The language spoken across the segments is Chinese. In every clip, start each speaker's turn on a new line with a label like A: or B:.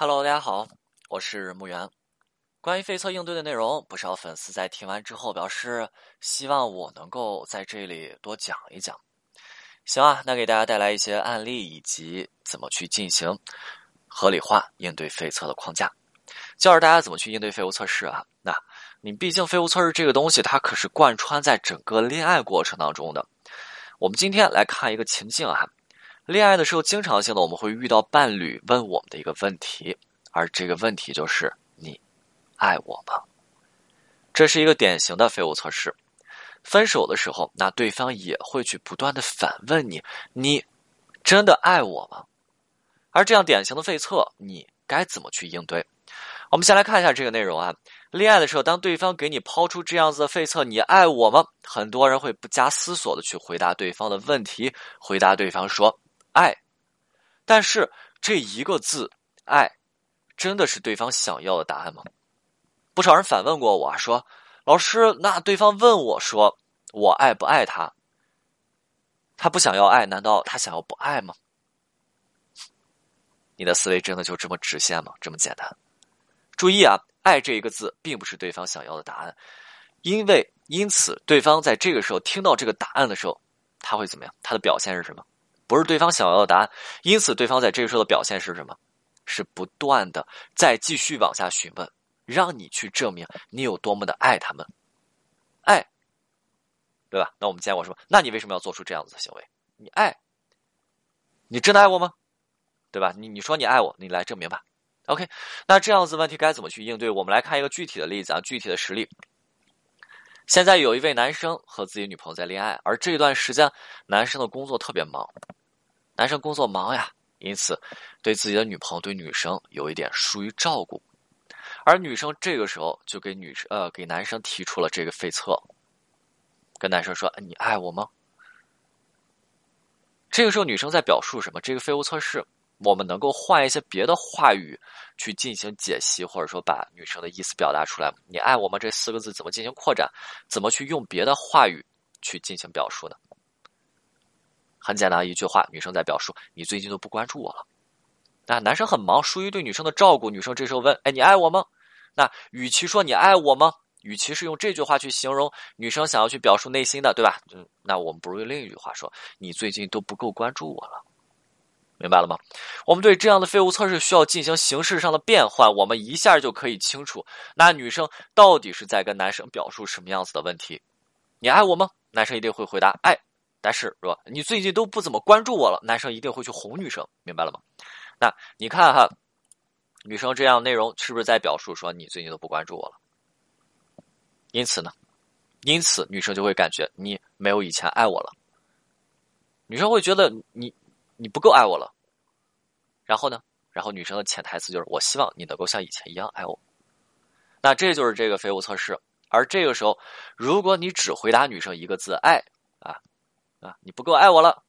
A: Hello，大家好，我是木源。关于废测应对的内容，不少粉丝在听完之后表示希望我能够在这里多讲一讲。行啊，那给大家带来一些案例以及怎么去进行合理化应对废测的框架，教着大家怎么去应对废物测试啊。那你毕竟废物测试这个东西，它可是贯穿在整个恋爱过程当中的。我们今天来看一个情境啊。恋爱的时候，经常性的我们会遇到伴侣问我们的一个问题，而这个问题就是“你爱我吗？”这是一个典型的废物测试。分手的时候，那对方也会去不断的反问你：“你真的爱我吗？”而这样典型的废测，你该怎么去应对？我们先来看一下这个内容啊。恋爱的时候，当对方给你抛出这样子的废测“你爱我吗？”很多人会不加思索的去回答对方的问题，回答对方说。爱，但是这一个字“爱”，真的是对方想要的答案吗？不少人反问过我说：“老师，那对方问我说我爱不爱他？他不想要爱，难道他想要不爱吗？”你的思维真的就这么直线吗？这么简单？注意啊，“爱”这一个字并不是对方想要的答案，因为因此，对方在这个时候听到这个答案的时候，他会怎么样？他的表现是什么？不是对方想要的答案，因此对方在这个时候的表现是什么？是不断的再继续往下询问，让你去证明你有多么的爱他们，爱，对吧？那我们见过什么，那你为什么要做出这样子的行为？你爱，你真的爱我吗？对吧？你你说你爱我，你来证明吧。OK，那这样子问题该怎么去应对？我们来看一个具体的例子啊，具体的实例。现在有一位男生和自己女朋友在恋爱，而这段时间男生的工作特别忙。男生工作忙呀，因此对自己的女朋友、对女生有一点疏于照顾，而女生这个时候就给女生呃给男生提出了这个废测，跟男生说：“你爱我吗？”这个时候女生在表述什么？这个废物测试，我们能够换一些别的话语去进行解析，或者说把女生的意思表达出来。你爱我吗？这四个字怎么进行扩展？怎么去用别的话语去进行表述呢？很简单一句话，女生在表述你最近都不关注我了。那男生很忙，疏于对女生的照顾。女生这时候问：“哎，你爱我吗？”那与其说你爱我吗，与其是用这句话去形容女生想要去表述内心的，对吧？嗯，那我们不如用另一句话说：“你最近都不够关注我了。”明白了吗？我们对这样的废物测试需要进行形式上的变换，我们一下就可以清楚，那女生到底是在跟男生表述什么样子的问题？你爱我吗？男生一定会回答爱。但是，是吧？你最近都不怎么关注我了，男生一定会去哄女生，明白了吗？那你看哈，女生这样内容是不是在表述说你最近都不关注我了？因此呢，因此女生就会感觉你没有以前爱我了，女生会觉得你你不够爱我了。然后呢，然后女生的潜台词就是我希望你能够像以前一样爱我。那这就是这个废物测试。而这个时候，如果你只回答女生一个字“爱”啊。啊，你不够爱我了，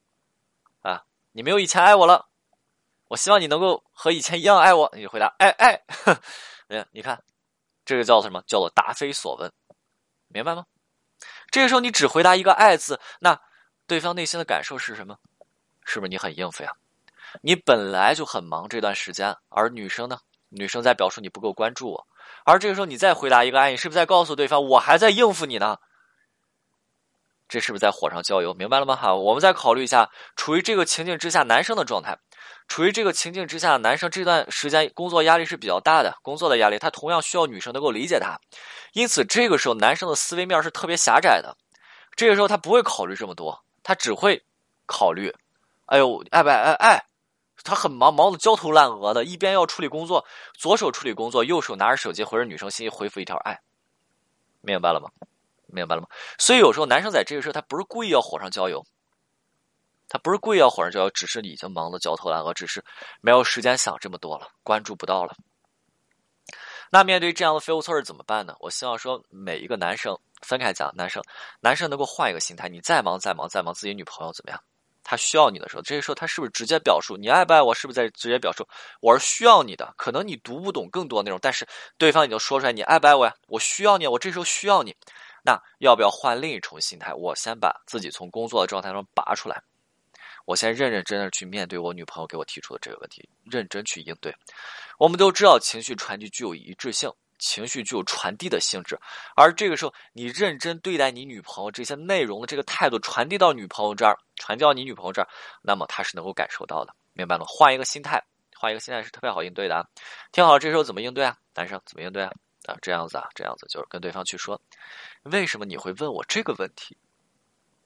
A: 啊，你没有以前爱我了，我希望你能够和以前一样爱我。你就回答爱爱，哎，你看，这个叫什么？叫做答非所问，明白吗？这个时候你只回答一个爱字，那对方内心的感受是什么？是不是你很应付呀？你本来就很忙这段时间，而女生呢？女生在表述你不够关注我，而这个时候你再回答一个爱，你是不是在告诉对方我还在应付你呢？这是不是在火上浇油？明白了吗？哈，我们再考虑一下，处于这个情境之下，男生的状态，处于这个情境之下，男生这段时间工作压力是比较大的，工作的压力，他同样需要女生能够理解他，因此这个时候男生的思维面是特别狭窄的，这个时候他不会考虑这么多，他只会考虑，哎呦，爱不爱？爱爱，他很忙，忙的焦头烂额的，一边要处理工作，左手处理工作，右手拿着手机回着女生信息，回复一条爱，明白了吗？明白了吗？所以有时候男生在这个时候，他不是故意要火上浇油，他不是故意要火上浇油，只是已经忙得焦头烂额，只是没有时间想这么多了，关注不到了。那面对这样的废物测试怎么办呢？我希望说每一个男生分开讲，男生男生能够换一个心态，你再忙再忙再忙，自己女朋友怎么样？他需要你的时候，这个时候他是不是直接表述你爱不爱我？是不是在直接表述我是需要你的？可能你读不懂更多内容，但是对方已经说出来你爱不爱我呀？我需要你，我这时候需要你。那要不要换另一重心态？我先把自己从工作的状态中拔出来，我先认认真真去面对我女朋友给我提出的这个问题，认真去应对。我们都知道，情绪传递具有一致性，情绪具有传递的性质。而这个时候，你认真对待你女朋友这些内容的这个态度传递到女朋友这儿，传递到你女朋友这儿，那么她是能够感受到的，明白了？换一个心态，换一个心态是特别好应对的啊。听好，这时候怎么应对啊？男生怎么应对啊？啊，这样子啊，这样子就是跟对方去说，为什么你会问我这个问题？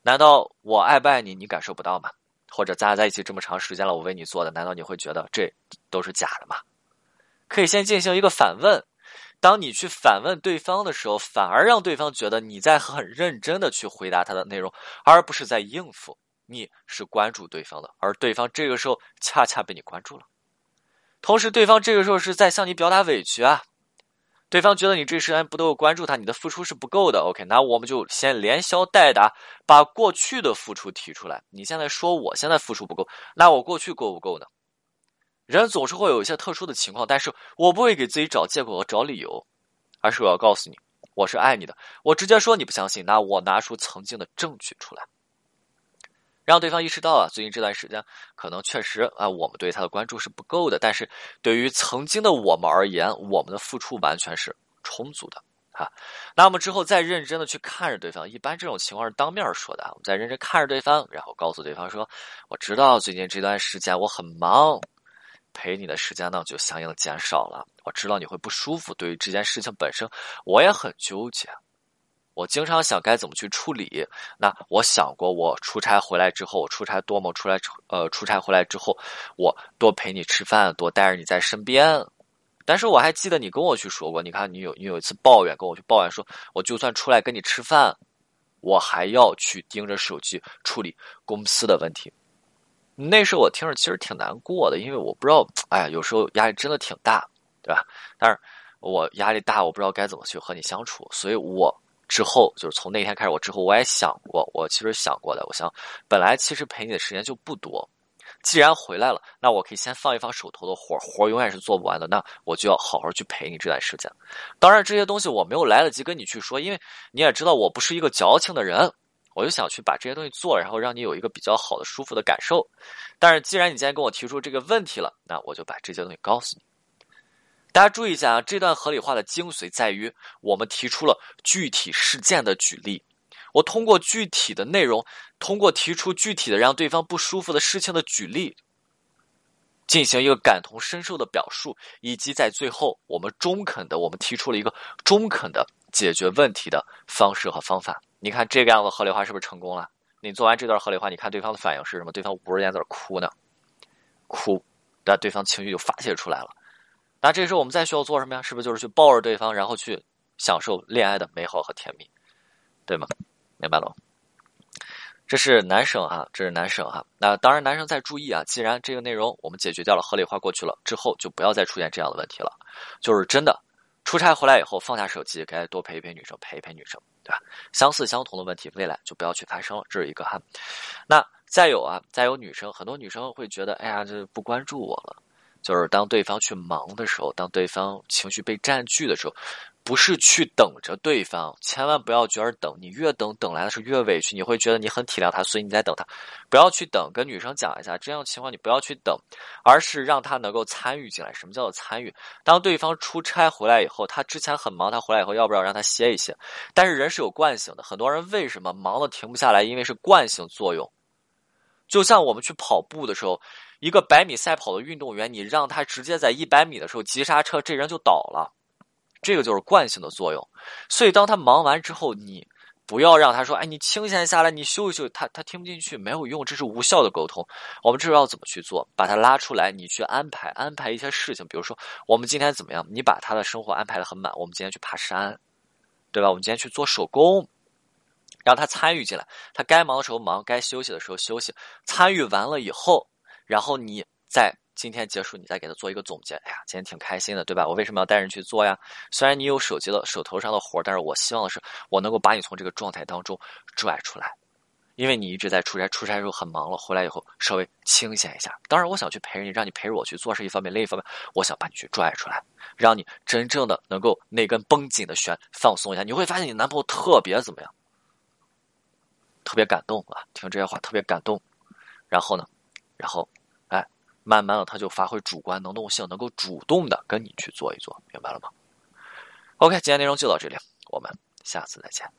A: 难道我爱不爱你，你感受不到吗？或者咱俩在一起这么长时间了，我为你做的，难道你会觉得这都是假的吗？可以先进行一个反问，当你去反问对方的时候，反而让对方觉得你在很认真的去回答他的内容，而不是在应付。你是关注对方的，而对方这个时候恰恰被你关注了。同时，对方这个时候是在向你表达委屈啊。对方觉得你这时间不都有关注他，你的付出是不够的。OK，那我们就先连消带打，把过去的付出提出来。你现在说我现在付出不够，那我过去够不够呢？人总是会有一些特殊的情况，但是我不会给自己找借口和找理由，而是我要告诉你，我是爱你的。我直接说你不相信，那我拿出曾经的证据出来。让对方意识到啊，最近这段时间可能确实啊，我们对他的关注是不够的。但是对于曾经的我们而言，我们的付出完全是充足的啊。那我们之后再认真的去看着对方，一般这种情况是当面说的。我们再认真看着对方，然后告诉对方说：“我知道最近这段时间我很忙，陪你的时间呢就相应减少了。我知道你会不舒服，对于这件事情本身，我也很纠结。”我经常想该怎么去处理。那我想过，我出差回来之后，我出差多么出来，呃，出差回来之后，我多陪你吃饭，多带着你在身边。但是我还记得你跟我去说过，你看你有你有一次抱怨，跟我去抱怨说，我就算出来跟你吃饭，我还要去盯着手机处理公司的问题。那时候我听着其实挺难过的，因为我不知道，哎呀，有时候压力真的挺大，对吧？但是我压力大，我不知道该怎么去和你相处，所以我。之后就是从那天开始，我之后我也想过，我其实想过的。我想，本来其实陪你的时间就不多，既然回来了，那我可以先放一放手头的活，活永远是做不完的。那我就要好好去陪你这段时间。当然，这些东西我没有来得及跟你去说，因为你也知道我不是一个矫情的人，我就想去把这些东西做，然后让你有一个比较好的、舒服的感受。但是既然你今天跟我提出这个问题了，那我就把这些东西告诉你。大家注意一下啊，这段合理化的精髓在于我们提出了具体事件的举例。我通过具体的内容，通过提出具体的让对方不舒服的事情的举例，进行一个感同身受的表述，以及在最后我们中肯的，我们提出了一个中肯的解决问题的方式和方法。你看这个样子合理化是不是成功了？你做完这段合理化，你看对方的反应是什么？对方捂着眼在那哭呢，哭，但对方情绪就发泄出来了。那这时候我们再需要做什么呀？是不是就是去抱着对方，然后去享受恋爱的美好和甜蜜，对吗？明白了吗这是男生哈，这是男生哈。那当然，男生在注意啊。既然这个内容我们解决掉了，合理化过去了之后，就不要再出现这样的问题了。就是真的，出差回来以后放下手机，该多陪一陪女生，陪一陪女生，对吧？相似相同的问题，未来就不要去发生了。这是一个哈。那再有啊，再有女生，很多女生会觉得，哎呀，这不关注我了。就是当对方去忙的时候，当对方情绪被占据的时候，不是去等着对方，千万不要觉得等，你越等等来的是越委屈，你会觉得你很体谅他，所以你在等他，不要去等。跟女生讲一下，这样的情况你不要去等，而是让他能够参与进来。什么叫做参与？当对方出差回来以后，他之前很忙，他回来以后要不要让他歇一歇？但是人是有惯性的，很多人为什么忙的停不下来？因为是惯性作用。就像我们去跑步的时候。一个百米赛跑的运动员，你让他直接在一百米的时候急刹车，这人就倒了。这个就是惯性的作用。所以当他忙完之后，你不要让他说：“哎，你清闲下来，你休息休息。”他他听不进去，没有用，这是无效的沟通。我们这时候要怎么去做，把他拉出来，你去安排安排一些事情。比如说，我们今天怎么样？你把他的生活安排的很满。我们今天去爬山，对吧？我们今天去做手工，让他参与进来。他该忙的时候忙，该休息的时候休息。参与完了以后。然后你在今天结束，你再给他做一个总结。哎呀，今天挺开心的，对吧？我为什么要带人去做呀？虽然你有手机的手头上的活但是我希望的是，我能够把你从这个状态当中拽出来，因为你一直在出差，出差时候很忙了，回来以后稍微清闲一下。当然，我想去陪着你，让你陪着我去做是一方面，另一方面，我想把你去拽出来，让你真正的能够那根绷紧的弦放松一下。你会发现你男朋友特别怎么样？特别感动啊！听这些话特别感动。然后呢？然后，哎，慢慢的他就发挥主观能动性，能够主动的跟你去做一做，明白了吗？OK，今天内容就到这里，我们下次再见。